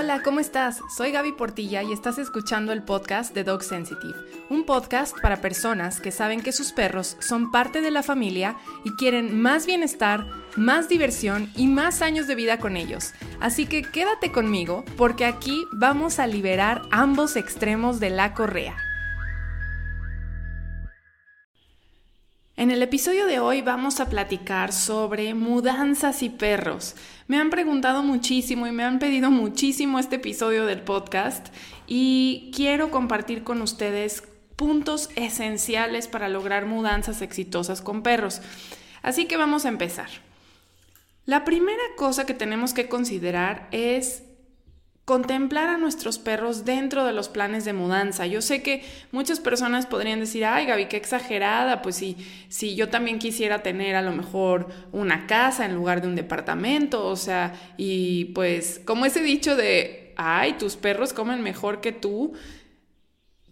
Hola, ¿cómo estás? Soy Gaby Portilla y estás escuchando el podcast de Dog Sensitive, un podcast para personas que saben que sus perros son parte de la familia y quieren más bienestar, más diversión y más años de vida con ellos. Así que quédate conmigo porque aquí vamos a liberar ambos extremos de la correa. En el episodio de hoy vamos a platicar sobre mudanzas y perros. Me han preguntado muchísimo y me han pedido muchísimo este episodio del podcast y quiero compartir con ustedes puntos esenciales para lograr mudanzas exitosas con perros. Así que vamos a empezar. La primera cosa que tenemos que considerar es contemplar a nuestros perros dentro de los planes de mudanza. Yo sé que muchas personas podrían decir, ay Gaby, qué exagerada, pues si, yo también quisiera tener a lo mejor una casa en lugar de un departamento, o sea, y pues como ese dicho de, ay, tus perros comen mejor que tú,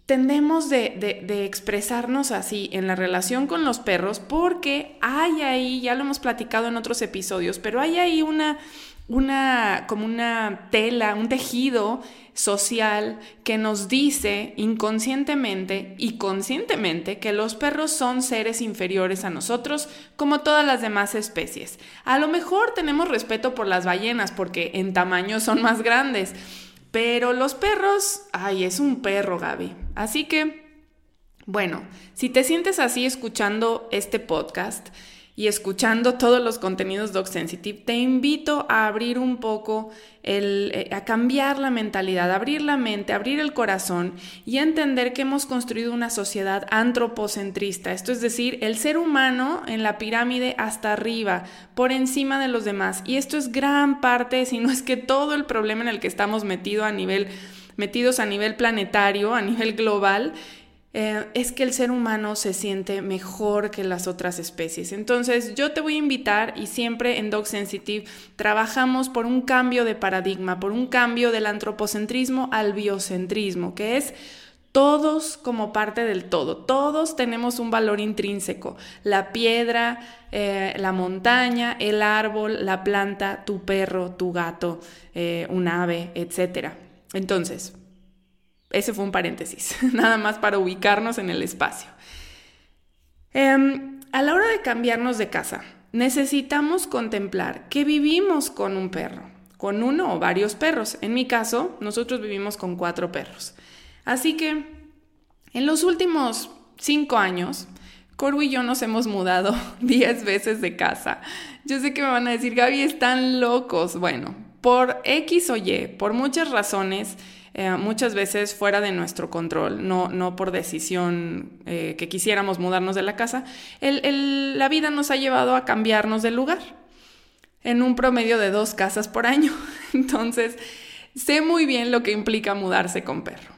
tendemos de, de, de, expresarnos así en la relación con los perros porque hay ahí, ya lo hemos platicado en otros episodios, pero hay ahí una una, como una tela, un tejido social que nos dice inconscientemente y conscientemente que los perros son seres inferiores a nosotros como todas las demás especies. A lo mejor tenemos respeto por las ballenas porque en tamaño son más grandes, pero los perros, ay, es un perro, Gaby. Así que, bueno, si te sientes así escuchando este podcast, y escuchando todos los contenidos Dog Sensitive, te invito a abrir un poco, el, eh, a cambiar la mentalidad, abrir la mente, abrir el corazón y entender que hemos construido una sociedad antropocentrista, esto es decir, el ser humano en la pirámide hasta arriba, por encima de los demás. Y esto es gran parte, si no es que todo el problema en el que estamos a nivel, metidos a nivel planetario, a nivel global, eh, es que el ser humano se siente mejor que las otras especies. Entonces yo te voy a invitar y siempre en Dog Sensitive trabajamos por un cambio de paradigma, por un cambio del antropocentrismo al biocentrismo, que es todos como parte del todo, todos tenemos un valor intrínseco, la piedra, eh, la montaña, el árbol, la planta, tu perro, tu gato, eh, un ave, etc. Entonces, ese fue un paréntesis, nada más para ubicarnos en el espacio. Em, a la hora de cambiarnos de casa, necesitamos contemplar que vivimos con un perro, con uno o varios perros. En mi caso, nosotros vivimos con cuatro perros. Así que, en los últimos cinco años, Corvo y yo nos hemos mudado diez veces de casa. Yo sé que me van a decir, Gaby, están locos. Bueno, por X o Y, por muchas razones, eh, muchas veces fuera de nuestro control, no, no por decisión eh, que quisiéramos mudarnos de la casa, la vida nos ha llevado a cambiarnos de lugar en un promedio de dos casas por año. Entonces, sé muy bien lo que implica mudarse con perro.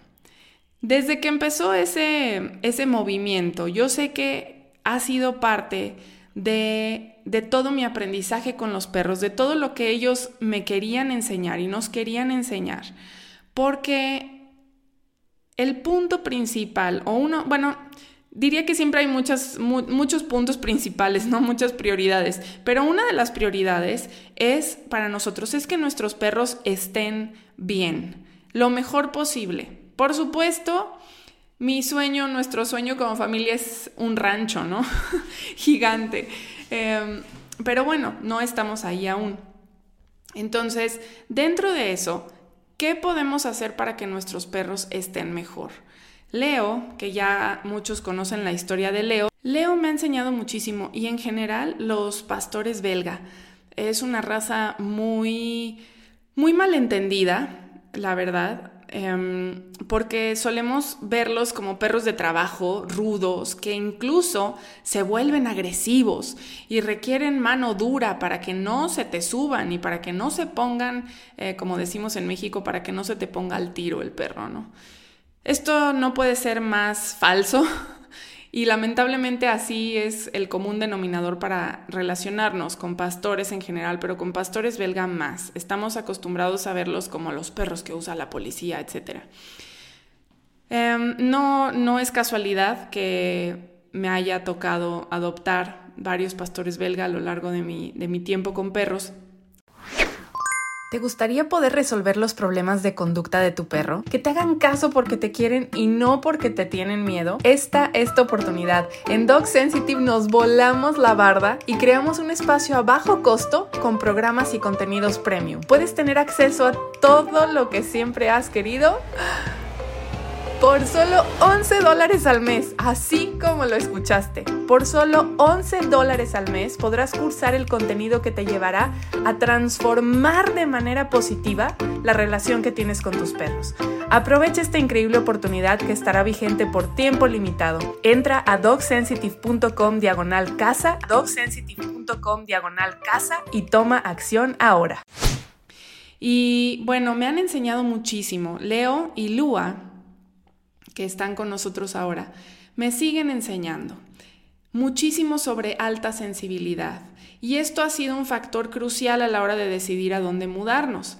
Desde que empezó ese, ese movimiento, yo sé que ha sido parte de, de, todo mi aprendizaje con los perros, de todo lo que ellos me querían enseñar y nos querían enseñar porque el punto principal, o uno, bueno, diría que siempre hay muchos puntos principales, ¿no? Muchas prioridades, pero una de las prioridades es, para nosotros, es que nuestros perros estén bien, lo mejor posible. Por supuesto, mi sueño, nuestro sueño como familia es un rancho, ¿no? Gigante. Em, pero bueno, no estamos ahí aún. Entonces, dentro de eso, ¿Qué podemos hacer para que nuestros perros estén mejor? Leo, que ya muchos conocen la historia de Leo, Leo me ha enseñado muchísimo y en general los pastores belga. Es una raza muy, muy malentendida, la verdad. Em, porque solemos verlos como perros de trabajo, rudos, que incluso se vuelven agresivos y requieren mano dura para que no se te suban y para que no se pongan, eh, como decimos en México, para que no se te ponga al tiro el perro, ¿no? Esto no puede ser más falso y lamentablemente así es el común denominador para relacionarnos con pastores en general, pero con pastores belga más. Estamos acostumbrados a verlos como los perros que usa la policía, etc. Em, no, no es casualidad que me haya tocado adoptar varios pastores belga a lo largo de mi, de mi tiempo con perros. ¿Te gustaría poder resolver los problemas de conducta de tu perro? ¿Que te hagan caso porque te quieren y no porque te tienen miedo? Esta es tu oportunidad. En Dog Sensitive nos volamos la barda y creamos un espacio a bajo costo con programas y contenidos premium. Puedes tener acceso a todo lo que siempre has querido por solo 11 dólares al mes, así como lo escuchaste. Por solo 11 dólares al mes podrás cursar el contenido que te llevará a transformar de manera positiva la relación que tienes con tus perros. Aprovecha esta increíble oportunidad que estará vigente por tiempo limitado. Entra a dogsensitive.com diagonal casa, dogsensitive.com diagonal casa y toma acción ahora. Y bueno, me han enseñado muchísimo. Leo y Lua que están con nosotros ahora, me siguen enseñando muchísimo sobre alta sensibilidad. Y esto ha sido un factor crucial a la hora de decidir a dónde mudarnos.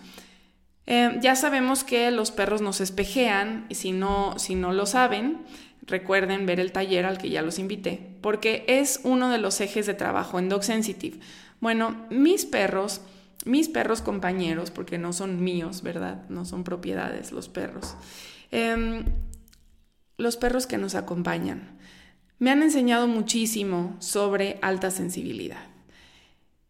Eh, ya sabemos que los perros nos espejean, y si no, si no lo saben, recuerden ver el taller al que ya los invité, porque es uno de los ejes de trabajo en Dog Sensitive. Bueno, mis perros, mis perros compañeros, porque no son míos, ¿verdad? No son propiedades los perros. Em, los perros que nos acompañan. Me han enseñado muchísimo sobre alta sensibilidad.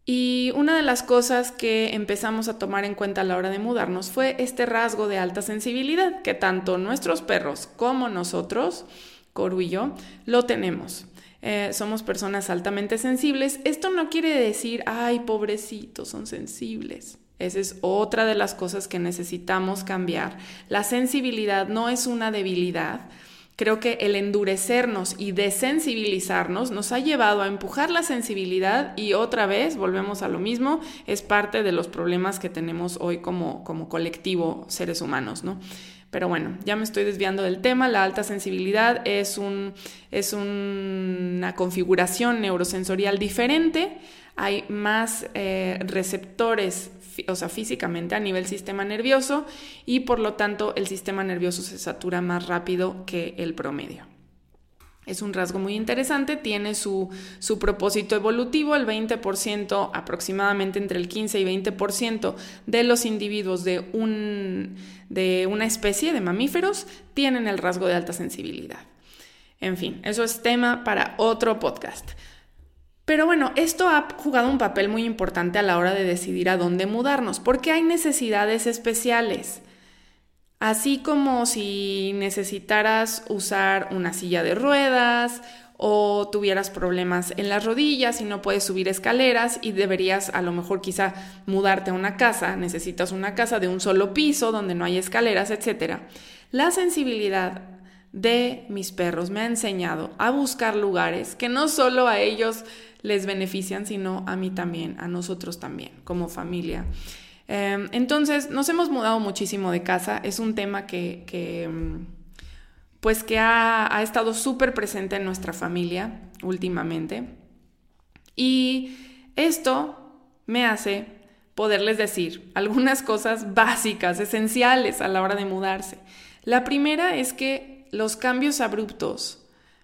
Y una de las cosas que empezamos a tomar en cuenta a la hora de mudarnos fue este rasgo de alta sensibilidad, que tanto nuestros perros como nosotros, Coru y yo, lo tenemos. Eh, somos personas altamente sensibles. Esto no quiere decir, ay, pobrecitos, son sensibles. Esa es otra de las cosas que necesitamos cambiar. La sensibilidad no es una debilidad, Creo que el endurecernos y desensibilizarnos nos ha llevado a empujar la sensibilidad y otra vez, volvemos a lo mismo, es parte de los problemas que tenemos hoy como, como colectivo seres humanos, ¿no? Pero bueno, ya me estoy desviando del tema. La alta sensibilidad es, un, es una configuración neurosensorial diferente. Hay más eh, receptores o sea, físicamente a nivel sistema nervioso y por lo tanto el sistema nervioso se satura más rápido que el promedio. Es un rasgo muy interesante, tiene su, su propósito evolutivo, el 20%, aproximadamente entre el 15 y 20% de los individuos de, un, de una especie de mamíferos tienen el rasgo de alta sensibilidad. En fin, eso es tema para otro podcast. Pero bueno, esto ha jugado un papel muy importante a la hora de decidir a dónde mudarnos, porque hay necesidades especiales. Así como si necesitaras usar una silla de ruedas o tuvieras problemas en las rodillas y no puedes subir escaleras y deberías a lo mejor quizá mudarte a una casa, necesitas una casa de un solo piso donde no hay escaleras, etc. La sensibilidad de mis perros me ha enseñado a buscar lugares que no solo a ellos les benefician, sino a mí también, a nosotros también, como familia. Em, entonces, nos hemos mudado muchísimo de casa. Es un tema que, mm, pues que ha, ha estado súper presente en nuestra familia últimamente. Y esto me hace poderles decir algunas cosas básicas, esenciales a la hora de mudarse. La primera es que los cambios abruptos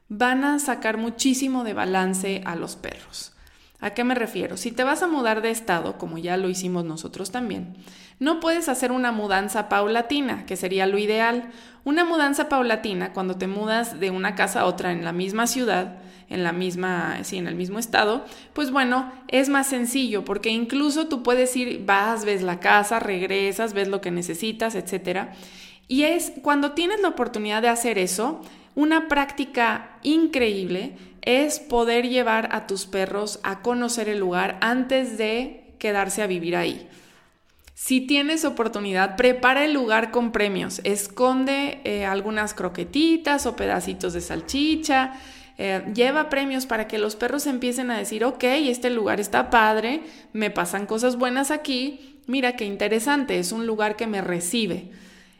van a sacar muchísimo de balance a los perros. ¿A qué me refiero? Si te vas a mudar de estado, como ya lo hicimos nosotros también, no puedes hacer una mudanza paulatina, que sería lo ideal. Una mudanza paulatina, cuando te mudas de una casa a otra en la misma ciudad, en la misma, sí, en el mismo estado, pues bueno, es más sencillo, porque incluso tú puedes ir, vas, ves la casa, regresas, ves lo que necesitas, etc. Y es cuando tienes la oportunidad de hacer eso, una práctica increíble es poder llevar a tus perros a conocer el lugar antes de quedarse a vivir ahí. Si tienes oportunidad, prepara el lugar con premios. Esconde eh, algunas croquetitas o pedacitos de salchicha. Eh, lleva premios para que los perros empiecen a decir, ok, este lugar está padre, me pasan cosas buenas aquí, mira qué interesante, es un lugar que me recibe.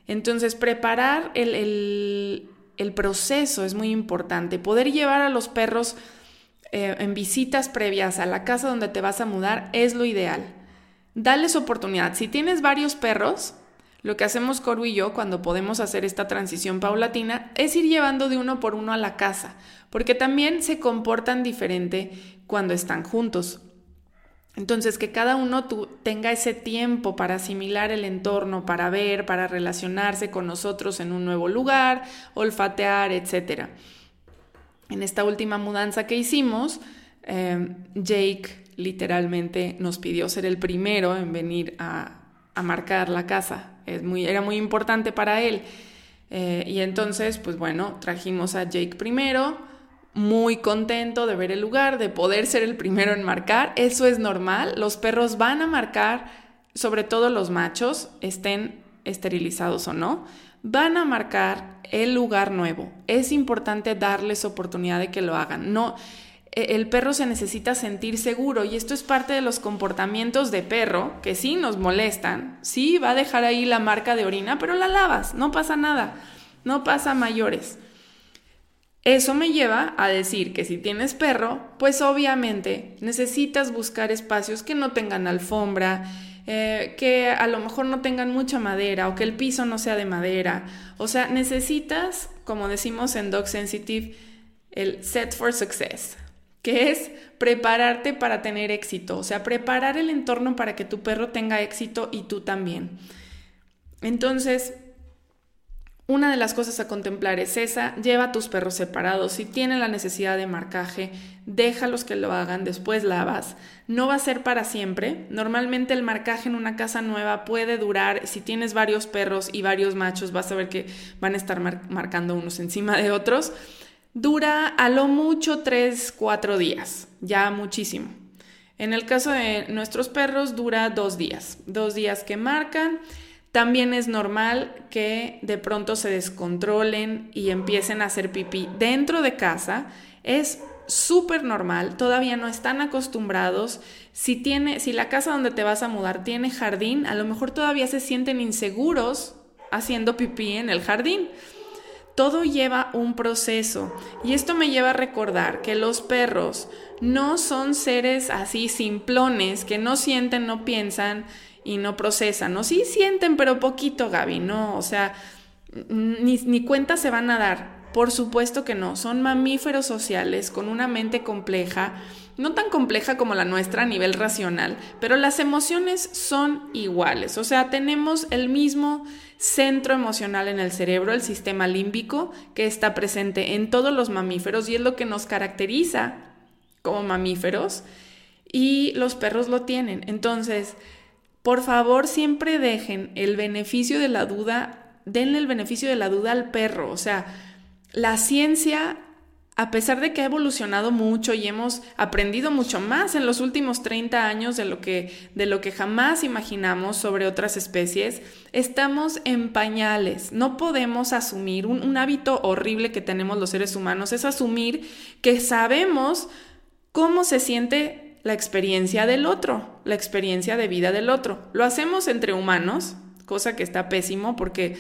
Entonces, preparar el, proceso es muy importante. Poder llevar a los perros eh, en visitas previas a la casa donde te vas a mudar es lo ideal. Dales oportunidad. Si tienes varios perros, lo que hacemos Coru y yo cuando podemos hacer esta transición paulatina es ir llevando de uno por uno a la casa, porque también se comportan diferente cuando están juntos. Entonces, que cada uno tenga ese tiempo para asimilar el entorno, para ver, para relacionarse con nosotros en un nuevo lugar, olfatear, etc. En esta última mudanza que hicimos, eh, Jake literalmente nos pidió ser el primero en venir a, marcar la casa. Era muy importante para él. Eh, y entonces, pues bueno, trajimos a Jake primero, muy contento de ver el lugar, de poder ser el primero en marcar. Eso es normal. Los perros van a marcar, sobre todo los machos, estén esterilizados o no, van a marcar el lugar nuevo. Es importante darles oportunidad de que lo hagan. No, e, el perro se necesita sentir seguro y esto es parte de los comportamientos de perro que sí nos molestan. Sí, va a dejar ahí la marca de orina, pero la lavas, no pasa nada, no pasa mayores. Eso me lleva a decir que si tienes perro, pues obviamente necesitas buscar espacios que no tengan alfombra, eh, que a lo mejor no tengan mucha madera o que el piso no sea de madera. O sea, necesitas, como decimos en Dog Sensitive, el set for success, que es prepararte para tener éxito, o sea, preparar el entorno para que tu perro tenga éxito y tú también. Entonces, una de las cosas a contemplar es esa, lleva tus perros separados, si tienen la necesidad de marcaje, déjalos que lo hagan, después lavas. No va a ser para siempre, normalmente el marcaje en una casa nueva puede durar, si tienes varios perros y varios machos, vas a ver que van a estar marcando unos encima de otros, dura a lo mucho 3, 4 días, ya muchísimo. En el caso de nuestros perros dura dos días, dos días que marcan también es normal que de pronto se descontrolen y empiecen a hacer pipí dentro de casa. Es súper normal, todavía no están acostumbrados. Si, tiene, si la casa donde te vas a mudar tiene jardín, a lo mejor todavía se sienten inseguros haciendo pipí en el jardín. Todo lleva un proceso y esto me lleva a recordar que los perros no son seres así simplones que no sienten, no piensan y no procesan, ¿no? Sí sienten, pero poquito, Gaby, ¿no? O sea, ni, ni cuenta se van a dar. Por supuesto que no, son mamíferos sociales con una mente compleja, no tan compleja como la nuestra a nivel racional, pero las emociones son iguales, o sea, tenemos el mismo centro emocional en el cerebro, el sistema límbico, que está presente en todos los mamíferos y es lo que nos caracteriza como mamíferos y los perros lo tienen. Entonces, por favor, siempre dejen el beneficio de la duda, denle el beneficio de la duda al perro. O sea, la ciencia, a pesar de que ha evolucionado mucho y hemos aprendido mucho más en los últimos 30 años de lo que, de lo que jamás imaginamos sobre otras especies, estamos en pañales. No podemos asumir, un, un hábito horrible que tenemos los seres humanos es asumir que sabemos cómo se siente la experiencia del otro, la experiencia de vida del otro. Lo hacemos entre humanos, cosa que está pésimo porque,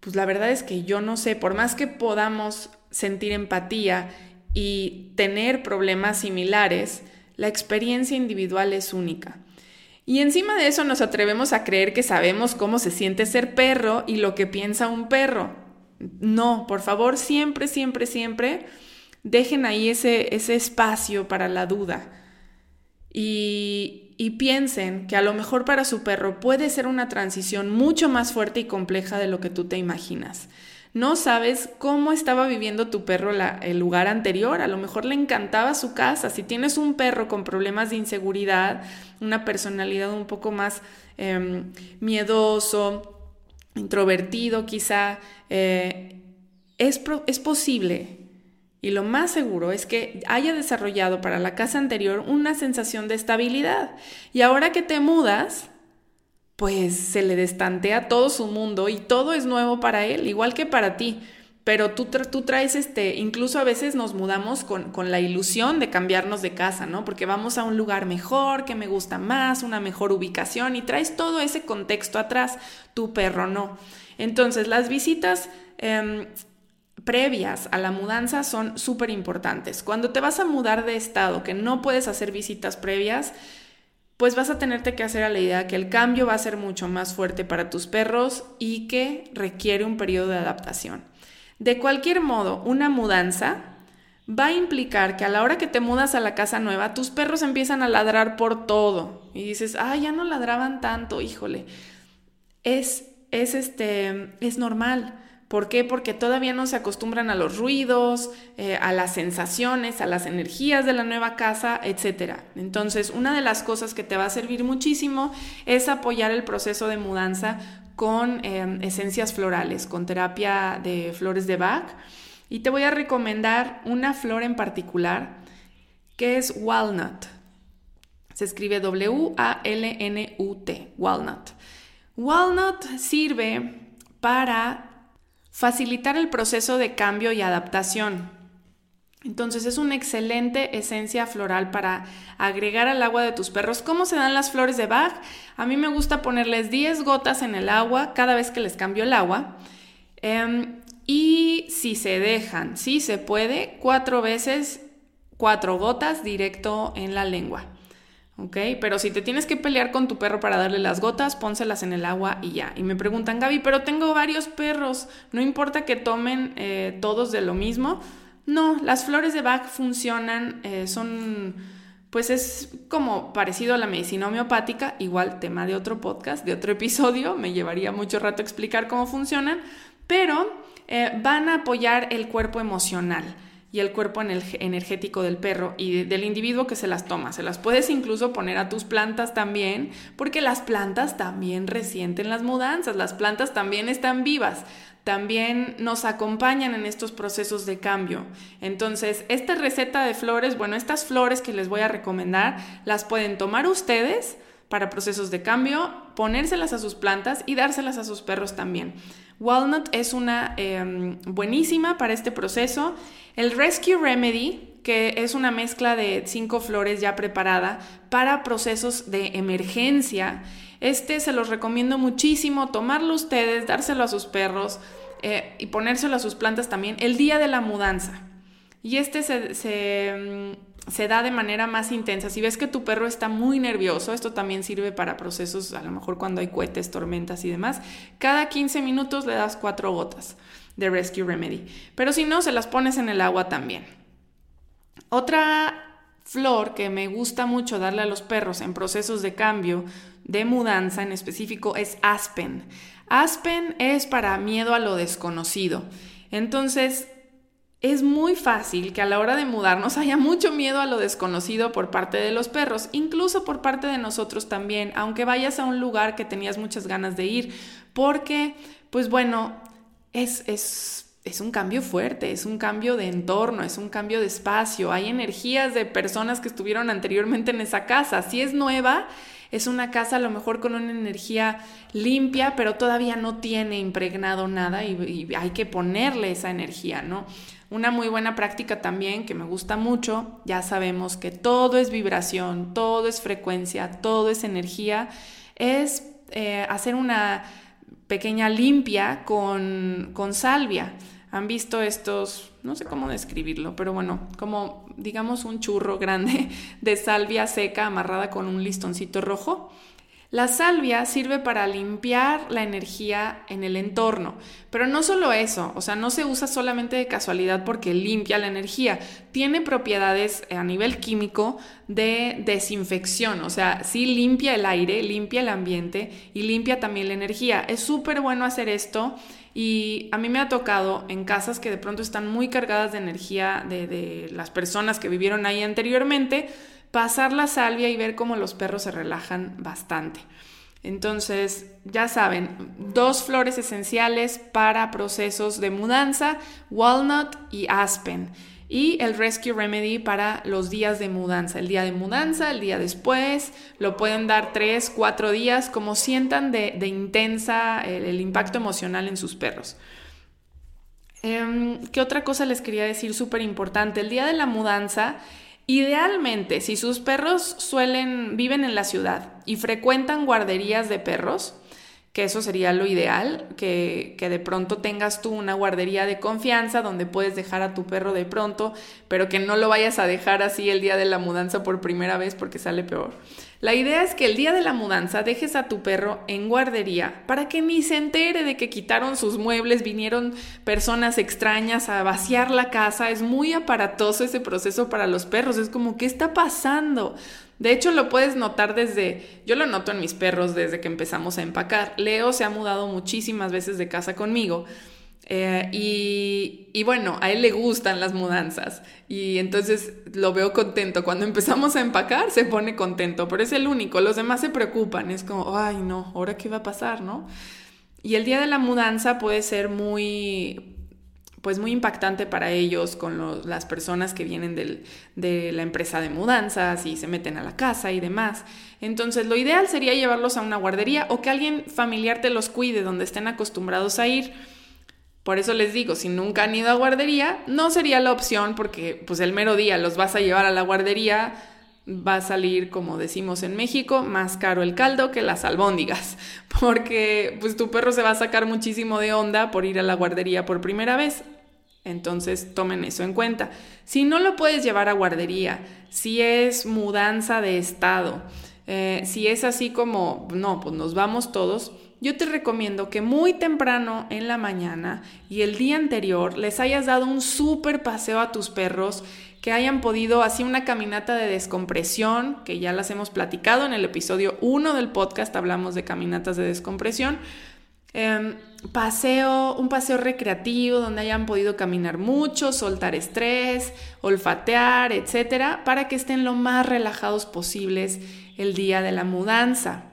pues la verdad es que yo no sé, por más que podamos sentir empatía y tener problemas similares, la experiencia individual es única. Y encima de eso nos atrevemos a creer que sabemos cómo se siente ser perro y lo que piensa un perro. No, por favor, siempre, siempre, siempre dejen ahí ese, ese espacio para la duda y, piensen que a lo mejor para su perro puede ser una transición mucho más fuerte y compleja de lo que tú te imaginas. No sabes cómo estaba viviendo tu perro el lugar anterior, a lo mejor le encantaba su casa. Si tienes un perro con problemas de inseguridad, una personalidad un poco más em, miedoso, introvertido quizá, eh, es, es posible y lo más seguro es que haya desarrollado para la casa anterior una sensación de estabilidad. Y ahora que te mudas, pues se le destantea todo su mundo y todo es nuevo para él, igual que para ti. Pero tú, tú traes este, incluso a veces nos mudamos con, con la ilusión de cambiarnos de casa, ¿no? Porque vamos a un lugar mejor, que me gusta más, una mejor ubicación y traes todo ese contexto atrás, tu perro no. Entonces, las visitas em, previas a la mudanza son súper importantes. Cuando te vas a mudar de estado, que no puedes hacer visitas previas, pues vas a tenerte que hacer a la idea que el cambio va a ser mucho más fuerte para tus perros y que requiere un periodo de adaptación. De cualquier modo, una mudanza va a implicar que a la hora que te mudas a la casa nueva, tus perros empiezan a ladrar por todo. Y dices, ah, ya no ladraban tanto, híjole. Es, es, este, es normal. ¿Por qué? Porque todavía no se acostumbran a los ruidos, eh, a las sensaciones, a las energías de la nueva casa, etc. Entonces, una de las cosas que te va a servir muchísimo es apoyar el proceso de mudanza con eh, esencias florales, con terapia de flores de Bach. Y te voy a recomendar una flor en particular que es walnut. Se escribe W-A-L-N-U-T, walnut. Walnut sirve para facilitar el proceso de cambio y adaptación. Entonces es una excelente esencia floral para agregar al agua de tus perros. ¿Cómo se dan las flores de Bach? A mí me gusta ponerles 10 gotas en el agua cada vez que les cambio el agua. Em, y si se dejan, si se puede, cuatro veces, cuatro gotas directo en la lengua. ¿Ok? Pero si te tienes que pelear con tu perro para darle las gotas, pónselas en el agua y ya. Y me preguntan, Gaby, pero tengo varios perros, no importa que tomen eh, todos de lo mismo. No, las flores de Bach funcionan, eh, son, pues es como parecido a la medicina homeopática, igual tema de otro podcast, de otro episodio, me llevaría mucho rato explicar cómo funcionan, pero eh, van a apoyar el cuerpo emocional y el cuerpo energético del perro y del individuo que se las toma. Se las puedes incluso poner a tus plantas también, porque las plantas también resienten las mudanzas, las plantas también están vivas, también nos acompañan en estos procesos de cambio. Entonces, esta receta de flores, bueno, estas flores que les voy a recomendar, las pueden tomar ustedes para procesos de cambio, ponérselas a sus plantas y dárselas a sus perros también. Walnut es una em, buenísima para este proceso. El Rescue Remedy, que es una mezcla de cinco flores ya preparada para procesos de emergencia. Este se los recomiendo muchísimo, tomarlo ustedes, dárselo a sus perros eh, y ponérselo a sus plantas también el día de la mudanza. Y este se, mm, se da de manera más intensa. Si ves que tu perro está muy nervioso, esto también sirve para procesos, a lo mejor cuando hay cohetes, tormentas y demás, cada 15 minutos le das cuatro gotas de Rescue Remedy. Pero si no, se las pones en el agua también. Otra flor que me gusta mucho darle a los perros en procesos de cambio, de mudanza en específico, es Aspen. Aspen es para miedo a lo desconocido. Entonces, es muy fácil que a la hora de mudarnos haya mucho miedo a lo desconocido por parte de los perros, incluso por parte de nosotros también, aunque vayas a un lugar que tenías muchas ganas de ir, porque, pues bueno, es, es, es un cambio fuerte, es un cambio de entorno, es un cambio de espacio, hay energías de personas que estuvieron anteriormente en esa casa, si es nueva, es una casa a lo mejor con una energía limpia, pero todavía no tiene impregnado nada y, hay que ponerle esa energía, ¿no? Una muy buena práctica también que me gusta mucho, ya sabemos que todo es vibración, todo es frecuencia, todo es energía, es eh, hacer una pequeña limpia con, con salvia. Han visto estos, no sé cómo describirlo, pero bueno, como digamos un churro grande de salvia seca amarrada con un listoncito rojo. La salvia sirve para limpiar la energía en el entorno, pero no solo eso, o sea, no se usa solamente de casualidad porque limpia la energía, tiene propiedades a nivel químico de desinfección, o sea, sí limpia el aire, limpia el ambiente y limpia también la energía. Es súper bueno hacer esto y a mí me ha tocado en casas que de pronto están muy cargadas de energía de, de las personas que vivieron ahí anteriormente, pasar la salvia y ver cómo los perros se relajan bastante. Entonces, ya saben, dos flores esenciales para procesos de mudanza, walnut y aspen. Y el Rescue Remedy para los días de mudanza. El día de mudanza, el día después, lo pueden dar tres, cuatro días, como sientan de, intensa el, impacto emocional en sus perros. Em, ¿Qué otra cosa les quería decir súper importante? El día de la mudanza Idealmente, si sus perros suelen, viven en la ciudad y frecuentan guarderías de perros, que eso sería lo ideal, que, que, de pronto tengas tú una guardería de confianza donde puedes dejar a tu perro de pronto, pero que no lo vayas a dejar así el día de la mudanza por primera vez porque sale peor. La idea es que el día de la mudanza dejes a tu perro en guardería para que ni se entere de que quitaron sus muebles, vinieron personas extrañas a vaciar la casa. Es muy aparatoso ese proceso para los perros. Es como, ¿qué está pasando? De hecho, lo puedes notar desde, yo lo noto en mis perros desde que empezamos a empacar. Leo se ha mudado muchísimas veces de casa conmigo. Eh, y, y, bueno, a él le gustan las mudanzas y entonces lo veo contento. Cuando empezamos a empacar se pone contento, pero es el único. Los demás se preocupan, es como, ay no, ahora qué va a pasar, ¿no? Y el día de la mudanza puede ser muy, pues muy impactante para ellos con las personas que vienen de la empresa de mudanzas y se meten a la casa y demás. Entonces lo ideal sería llevarlos a una guardería o que alguien familiar te los cuide donde estén acostumbrados a ir. Por eso les digo, si nunca han ido a guardería, no sería la opción porque pues el mero día los vas a llevar a la guardería, va a salir, como decimos en México, más caro el caldo que las albóndigas, porque pues tu perro se va a sacar muchísimo de onda por ir a la guardería por primera vez. Entonces tomen eso en cuenta. Si no lo puedes llevar a guardería, si es mudanza de estado, eh, si es así como, no, pues nos vamos todos, yo te recomiendo que muy temprano en la mañana y el día anterior les hayas dado un súper paseo a tus perros, que hayan podido así una caminata de descompresión, que ya las hemos platicado en el episodio 1 del podcast, hablamos de caminatas de descompresión, Em, paseo, un paseo recreativo donde hayan podido caminar mucho, soltar estrés, olfatear, etcétera, para que estén lo más relajados posibles el día de la mudanza.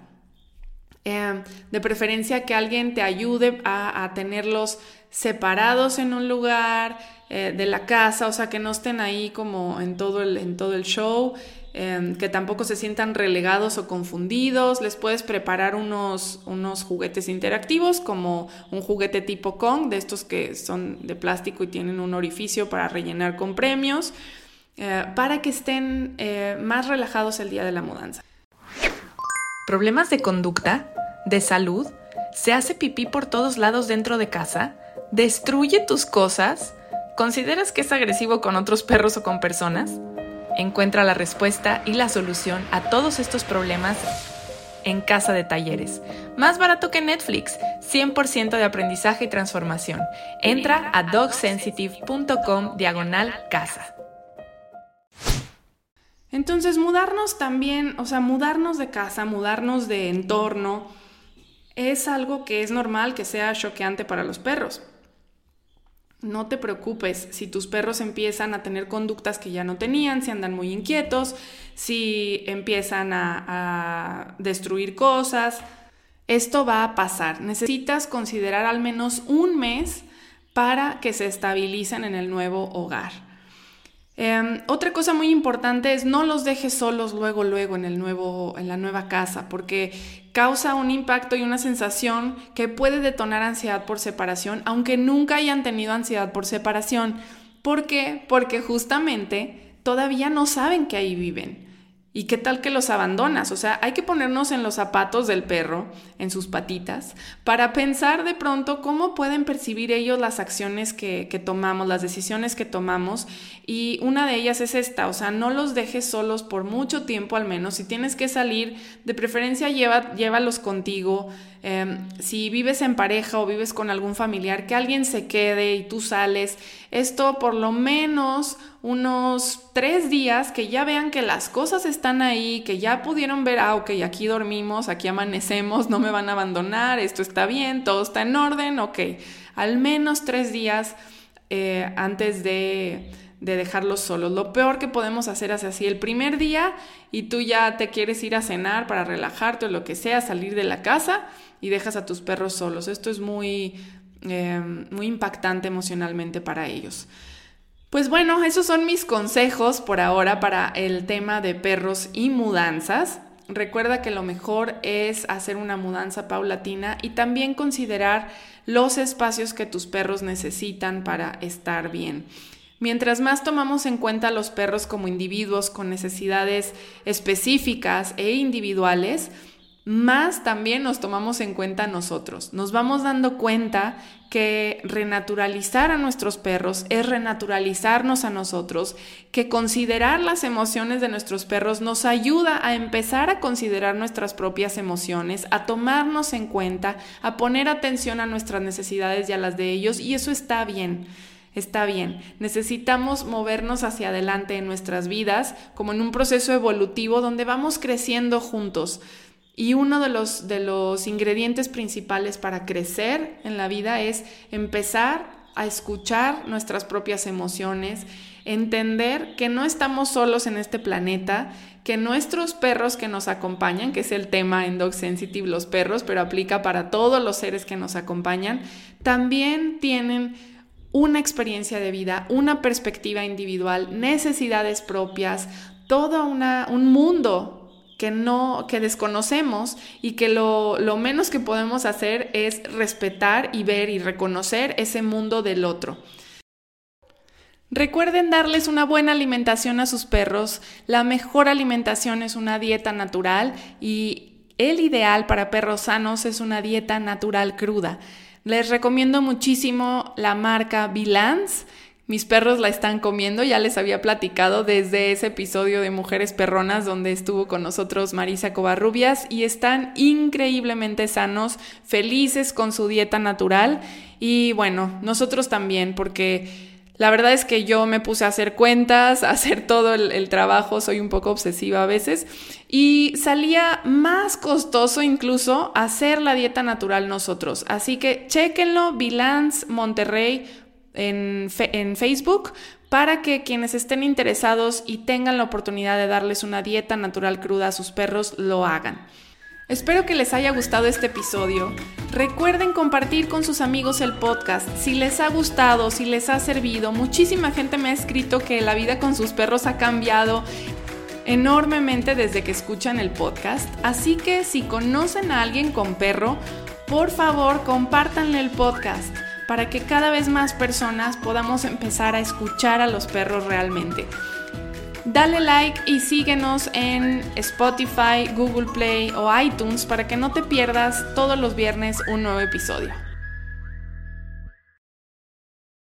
Em, de preferencia que alguien te ayude a, tenerlos separados en un lugar eh, de la casa, o sea, que no estén ahí como en todo el, en todo el show. Em, que tampoco se sientan relegados o confundidos. Les puedes preparar unos, unos juguetes interactivos como un juguete tipo Kong, de estos que son de plástico y tienen un orificio para rellenar con premios, eh, para que estén eh, más relajados el día de la mudanza. ¿Problemas de conducta? ¿De salud? ¿Se hace pipí por todos lados dentro de casa? ¿Destruye tus cosas? ¿Consideras que es agresivo con otros perros o con personas? Encuentra la respuesta y la solución a todos estos problemas en Casa de Talleres. Más barato que Netflix, 100% de aprendizaje y transformación. Entra a dogsensitive.com diagonal casa. Entonces, mudarnos también, o sea, mudarnos de casa, mudarnos de entorno, es algo que es normal que sea choqueante para los perros. No te preocupes si tus perros empiezan a tener conductas que ya no tenían, si andan muy inquietos, si empiezan a, destruir cosas. Esto va a pasar. Necesitas considerar al menos un mes para que se estabilicen en el nuevo hogar. Em, otra cosa muy importante es no los dejes solos luego, luego en, el nuevo, en la nueva casa, porque causa un impacto y una sensación que puede detonar ansiedad por separación, aunque nunca hayan tenido ansiedad por separación. ¿Por qué? Porque justamente todavía no saben que ahí viven. ¿Y qué tal que los abandonas? O sea, hay que ponernos en los zapatos del perro, en sus patitas, para pensar de pronto cómo pueden percibir ellos las acciones que, tomamos, las decisiones que tomamos. Y una de ellas es esta, o sea, no los dejes solos por mucho tiempo al menos. Si tienes que salir, de preferencia lleva, llévalos contigo. Em, si vives en pareja o vives con algún familiar, que alguien se quede y tú sales. Esto por lo menos unos tres días que ya vean que las cosas están ahí, que ya pudieron ver, ah, ok, aquí dormimos, aquí amanecemos, no me van a abandonar, esto está bien, todo está en orden, ok. Al menos tres días eh, antes de, de dejarlos solos. Lo peor que podemos hacer es así el primer día y tú ya te quieres ir a cenar para relajarte o lo que sea, salir de la casa y dejas a tus perros solos. Esto es muy, eh, muy impactante emocionalmente para ellos. Pues bueno, esos son mis consejos por ahora para el tema de perros y mudanzas. Recuerda que lo mejor es hacer una mudanza paulatina y también considerar los espacios que tus perros necesitan para estar bien. Mientras más tomamos en cuenta a los perros como individuos con necesidades específicas e individuales, más también nos tomamos en cuenta nosotros. Nos vamos dando cuenta que renaturalizar a nuestros perros es renaturalizarnos a nosotros, que considerar las emociones de nuestros perros nos ayuda a empezar a considerar nuestras propias emociones, a tomarnos en cuenta, a poner atención a nuestras necesidades y a las de ellos, y eso está bien. Está bien, necesitamos movernos hacia adelante en nuestras vidas como en un proceso evolutivo donde vamos creciendo juntos. Y uno de los, de los ingredientes principales para crecer en la vida es empezar a escuchar nuestras propias emociones, entender que no estamos solos en este planeta, que nuestros perros que nos acompañan, que es el tema en Dog Sensitive, los perros, pero aplica para todos los seres que nos acompañan, también tienen una experiencia de vida, una perspectiva individual, necesidades propias, todo una, un mundo que no, que desconocemos y que lo, lo menos que podemos hacer es respetar y ver y reconocer ese mundo del otro. Recuerden darles una buena alimentación a sus perros. La mejor alimentación es una dieta natural y el ideal para perros sanos es una dieta natural cruda. Les recomiendo muchísimo la marca Bilance. Mis perros la están comiendo, ya les había platicado desde ese episodio de Mujeres Perronas donde estuvo con nosotros Marisa Covarrubias y están increíblemente sanos, felices con su dieta natural. Y bueno, nosotros también porque la verdad es que yo me puse a hacer cuentas, a hacer todo el, trabajo, soy un poco obsesiva a veces, y salía más costoso incluso hacer la dieta natural nosotros. Así que chéquenlo, Bilance Monterrey en, Facebook para que quienes estén interesados y tengan la oportunidad de darles una dieta natural cruda a sus perros lo hagan. Espero que les haya gustado este episodio. Recuerden compartir con sus amigos el podcast. Si les ha gustado, si les ha servido, muchísima gente me ha escrito que la vida con sus perros ha cambiado enormemente desde que escuchan el podcast. Así que si conocen a alguien con perro, por favor compártanle el podcast para que cada vez más personas podamos empezar a escuchar a los perros realmente. Dale like y síguenos en Spotify, Google Play o iTunes para que no te pierdas todos los viernes un nuevo episodio.